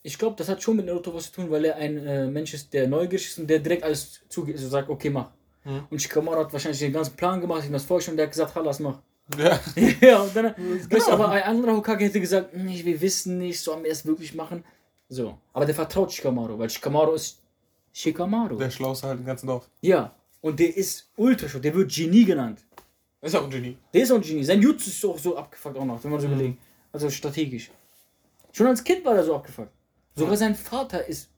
Ich glaube, das hat schon mit Naruto was zu tun, weil er ein äh, Mensch ist, der neugierig ist und der direkt alles zugeht, also sagt, okay, mach. Mhm. Und Shikamaru hat wahrscheinlich den ganzen Plan gemacht, ihm das vorgestellt und der hat gesagt, lass mach. Ja. ja, und dann, Genau. aber ein anderer Hokage hätte gesagt, "Hm, ich, wir wissen nicht, sollen wir es wirklich machen? So. Aber der vertraut Shikamaru, weil Shikamaru ist Shikamaru. Der Schlauste halt im ganzen Dorf. Ja. Und der ist ultra schlau, der wird Genie genannt. Ist auch ein Genie. Der ist auch ein Genie. Sein Jutsu ist auch so abgefuckt auch noch, wenn man so überlegt. Also strategisch. Schon als Kind war er so abgefuckt. Sogar sein Vater ist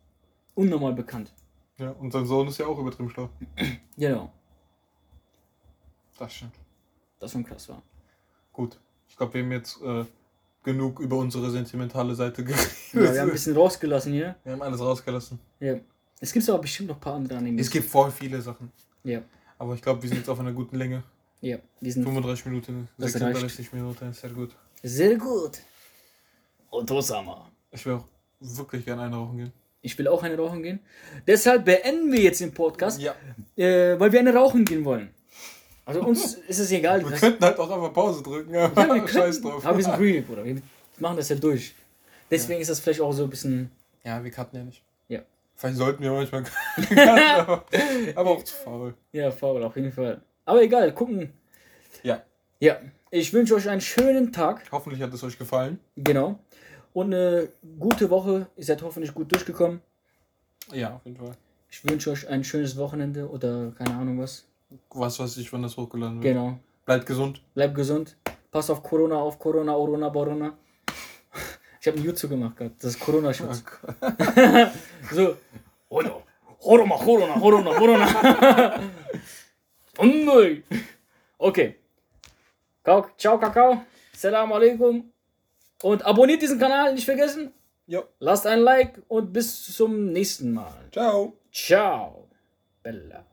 unnormal bekannt. Ja, und sein Sohn ist ja auch übertrieben schlau. Genau. Das stimmt. Das schon krass war. Gut. Ich glaube, wir haben jetzt äh, genug über unsere sentimentale Seite geredet. Ja, wir haben ein bisschen rausgelassen hier. Wir haben alles rausgelassen. Ja. Es gibt aber bestimmt noch ein paar andere Animes. Es gibt voll viele Sachen. Ja. Aber ich glaube, wir sind jetzt auf einer guten Länge. Ja. Die sind 35 Minuten, Das 36 Minuten, sehr gut. sehr gut. Otosama. Ich will auch wirklich gerne eine rauchen gehen. Ich will auch eine rauchen gehen. Deshalb beenden wir jetzt den Podcast, Ja. äh, weil wir eine rauchen gehen wollen. Also uns ist es egal. Wir könnten halt auch einfach Pause drücken. Ja, wir Aber Scheiß drauf. aber wir sind real, Bruder. Wir machen das ja durch. Deswegen ist das vielleicht auch so ein bisschen. Ja, wir cutten ja nicht. Ja. Vielleicht sollten wir manchmal cutten, aber, aber auch zu faul. Ja, faul, auf jeden Fall. Aber egal, gucken. Ja. Ja, ich wünsche euch einen schönen Tag. Hoffentlich hat es euch gefallen. Genau. Und eine gute Woche. Ihr seid hoffentlich gut durchgekommen. Ja, auf jeden Fall. Ich wünsche euch ein schönes Wochenende oder keine Ahnung was. Was weiß ich, wann das hochgeladen wird. Genau. Bleibt gesund. Bleibt gesund. Passt auf Corona auf. Corona, Corona, Corona. Ich habe ein YouTube gemacht gerade. Das ist Corona-Schutz. So. Corona, Corona, Corona, Corona. Okay. Ciao, Kakao. Salam alaikum. Und abonniert diesen Kanal, nicht vergessen. Jo. Lasst ein Like und bis zum nächsten Mal. Ciao. Ciao. Bella.